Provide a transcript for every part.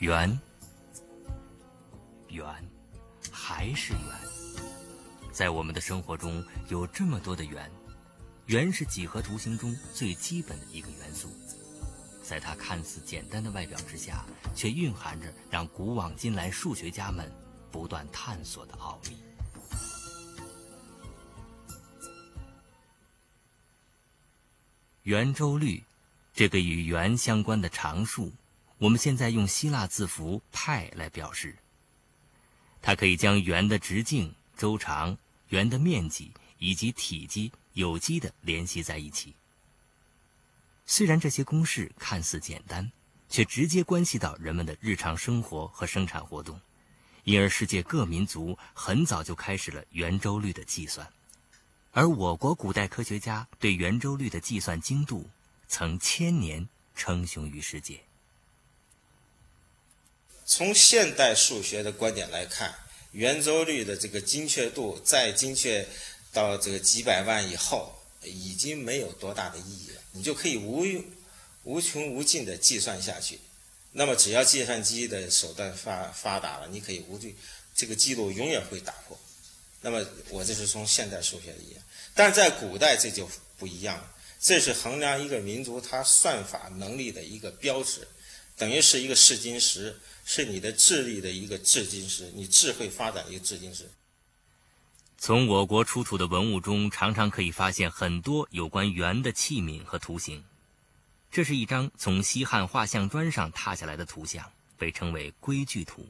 圆，圆，还是圆。在我们的生活中有这么多的圆，圆是几何图形中最基本的一个元素。在它看似简单的外表之下，却蕴含着让古往今来数学家们不断探索的奥秘。圆周率，这个与圆相关的常数，我们现在用希腊字符派来表示。它可以将圆的直径、周长、圆的面积以及体积有机的联系在一起。虽然这些公式看似简单，却直接关系到人们的日常生活和生产活动，因而世界各民族很早就开始了圆周率的计算，而我国古代科学家对圆周率的计算精度曾千年称雄于世界。从现代数学的观点来看，圆周率的这个精确度再精确到这个几百万以后。已经没有多大的意义了，你就可以无用无穷无尽的计算下去。那么，只要计算机的手段发发达了，你可以无惧这个记录永远会打破。那么，我这是从现代数学的意义，但是在古代这就不一样了，这是衡量一个民族它算法能力的一个标志，等于是一个试金石，是你的智力的一个试金石，你智慧发展的一个试金石。从我国出土的文物中，常常可以发现很多有关圆的器皿和图形。这是一张从西汉画像砖上拓下来的图像，被称为“龟具图”。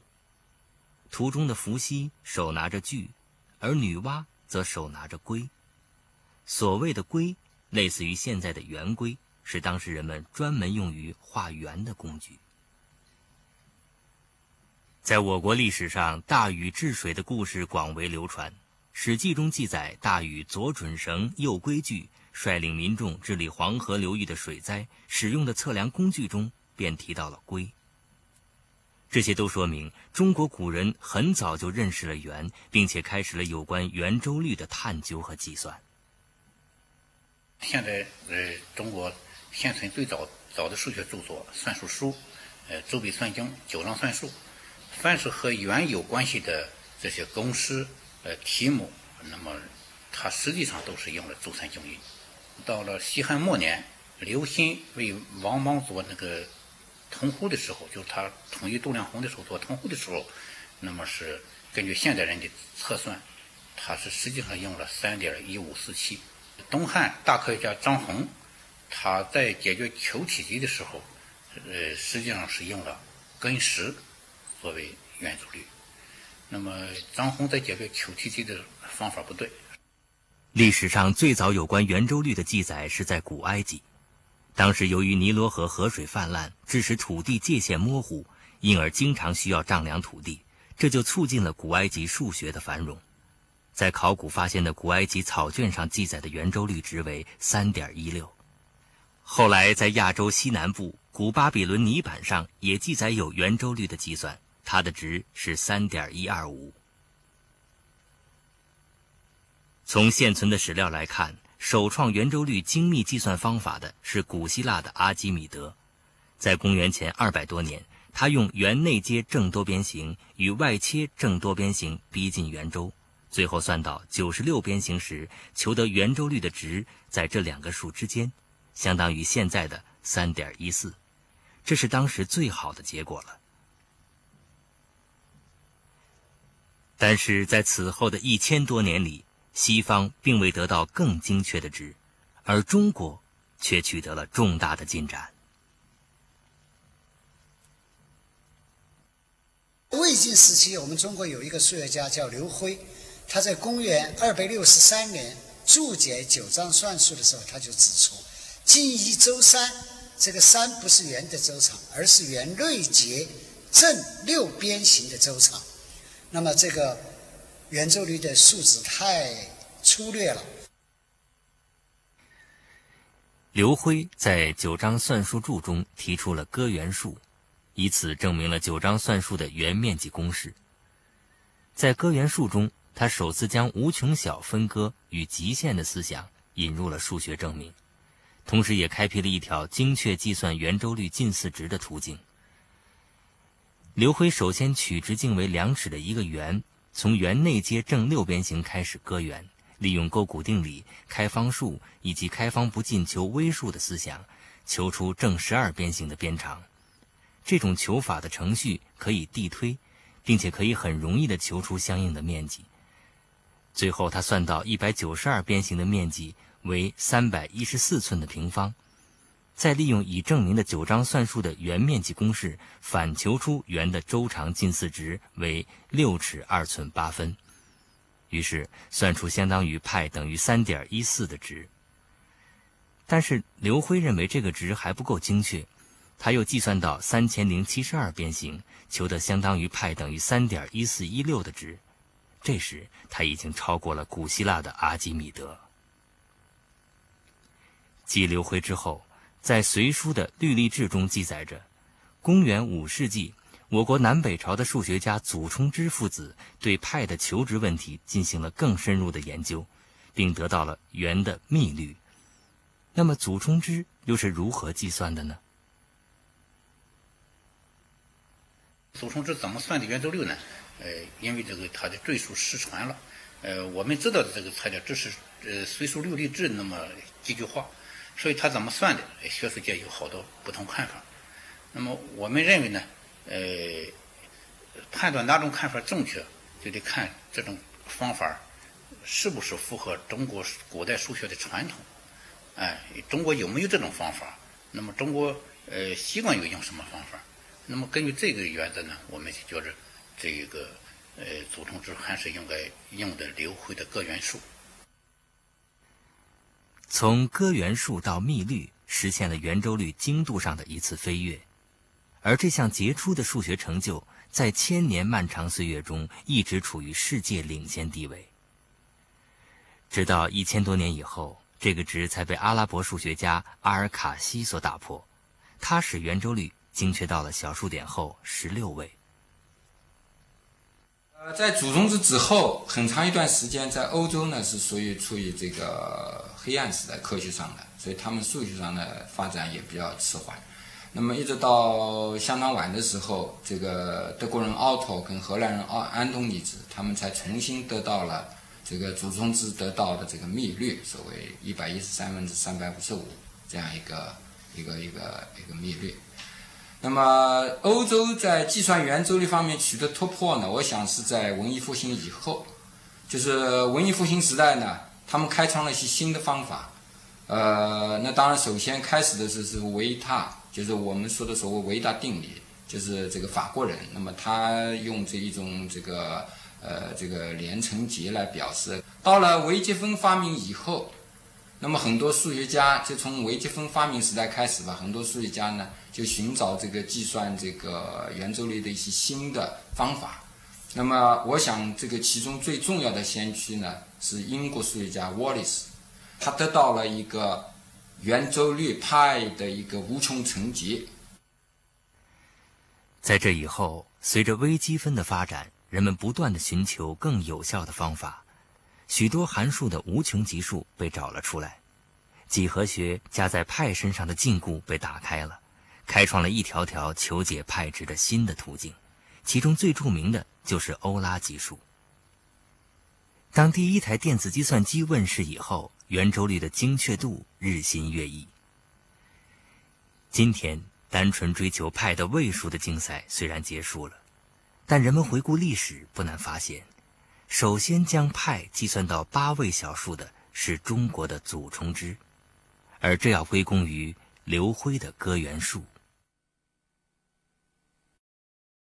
图中的伏羲手拿着锯，而女娲则手拿着龟。所谓的龟，类似于现在的圆规，是当时人们专门用于画圆的工具。在我国历史上，大禹治水的故事广为流传。《史记》中记载，大禹左准绳，右规矩，率领民众治理黄河流域的水灾，使用的测量工具中便提到了龟。这些都说明中国古人很早就认识了圆，并且开始了有关圆周率的探究和计算。现在，呃，中国现存最早早的数学著作《算术书》，呃，《周笔算经》《九章算术》，凡是和圆有关系的这些公式。呃，题目，那么它实际上都是用了周三经运。到了西汉末年，刘歆为王莽做那个通户的时候，就是他统一度量衡的时候做通户的时候，那么是根据现代人的测算，他是实际上用了三点一五四七。东汉大科学家张衡，他在解决球体积的时候，呃，实际上是用了根十作为圆周率。那么张宏在解决球体积的方法不对。历史上最早有关圆周率的记载是在古埃及，当时由于尼罗河河水泛滥，致使土地界限模糊，因而经常需要丈量土地，这就促进了古埃及数学的繁荣。在考古发现的古埃及草卷上记载的圆周率值为三点一六，后来在亚洲西南部古巴比伦泥板上也记载有圆周率的计算。它的值是三点一二五。从现存的史料来看，首创圆周率精密计算方法的是古希腊的阿基米德。在公元前二百多年，他用圆内接正多边形与外切正多边形逼近圆周，最后算到九十六边形时，求得圆周率的值在这两个数之间，相当于现在的三点一四。这是当时最好的结果了。但是在此后的一千多年里，西方并未得到更精确的值，而中国却取得了重大的进展。魏晋时期，我们中国有一个数学家叫刘辉，他在公元二百六十三年注解九章算术的时候，他就指出，近一周三，这个三不是圆的周长，而是圆内接正六边形的周长。那么这个圆周率的数值太粗略了。刘辉在《九章算术注》中提出了割圆数，以此证明了九章算术的圆面积公式。在割圆数中，他首次将无穷小分割与极限的思想引入了数学证明，同时也开辟了一条精确计算圆周率近似值的途径。刘辉首先取直径为两尺的一个圆，从圆内接正六边形开始割圆，利用勾股定理、开方数以及开方不进求微数的思想，求出正十二边形的边长。这种求法的程序可以递推，并且可以很容易地求出相应的面积。最后，他算到一百九十二边形的面积为三百一十四寸的平方，再利用已证明的九章算术的圆面积公式，反求出圆的周长近似值为六尺二寸八分，于是算出相当于派等于三点一四的值。但是刘辉认为这个值还不够精确，他又计算到三千零七十二边形，求得相当于派等于三点一四一六的值。这时，他已经超过了古希腊的阿基米德。继刘辉之后，在《隋书》的《律历志》中记载着，公元五世纪，我国南北朝的数学家祖冲之父子对派的求值问题进行了更深入的研究，并得到了圆的密律。那么，祖冲之又是如何计算的呢？祖冲之怎么算的圆周率呢？呃，因为这个他的赘述失传了，呃，我们知道的这个材料只是呃《隋书六历志》那么几句话，所以它怎么算的，学术界有好多不同看法。那么我们认为呢，呃，判断哪种看法正确，就得看这种方法是不是符合中国古代数学的传统。哎，中国有没有这种方法？那么中国呃习惯于用什么方法？那么根据这个原则呢，我们就觉着。这个呃，祖冲之还是应该用的刘辉的割圆术。从割圆术到幂律，实现了圆周率精度上的一次飞跃，而这项杰出的数学成就，在千年漫长岁月中一直处于世界领先地位。直到一千多年以后，这个值才被阿拉伯数学家阿尔卡西所打破，他使圆周率精确到了小数点后十六位。呃，在祖冲之之后，很长一段时间，在欧洲呢是属于处于这个黑暗时代，科学上的，所以他们数学上的发展也比较迟缓。那么一直到相当晚的时候，这个德国人奥托跟荷兰人奥安东尼兹，他们才重新得到了这个祖冲之得到的这个密律，所谓一百一十三分之三百五十五这样一个一个一个一个密律。那么，欧洲在计算圆周率方面取得突破呢？我想是在文艺复兴以后，就是文艺复兴时代呢，他们开创了一些新的方法。呃，那当然，首先开始的是是维塔，就是我们说的所谓维达定理，就是这个法国人。那么他用这一种这个呃这个连成结来表示。到了微积分发明以后，那么很多数学家就从微积分发明时代开始吧，很多数学家呢。就寻找这个计算这个圆周率的一些新的方法。那么，我想这个其中最重要的先驱呢，是英国数学家 Wallis，他得到了一个圆周率派的一个无穷层级。在这以后，随着微积分的发展，人们不断的寻求更有效的方法，许多函数的无穷级数被找了出来，几何学加在派身上的禁锢被打开了。开创了一条条求解派值的新的途径，其中最著名的就是欧拉级数。当第一台电子计算机问世以后，圆周率的精确度日新月异。今天，单纯追求派的位数的竞赛虽然结束了，但人们回顾历史，不难发现，首先将派计算到八位小数的是中国的祖冲之，而这要归功于刘辉的割圆术。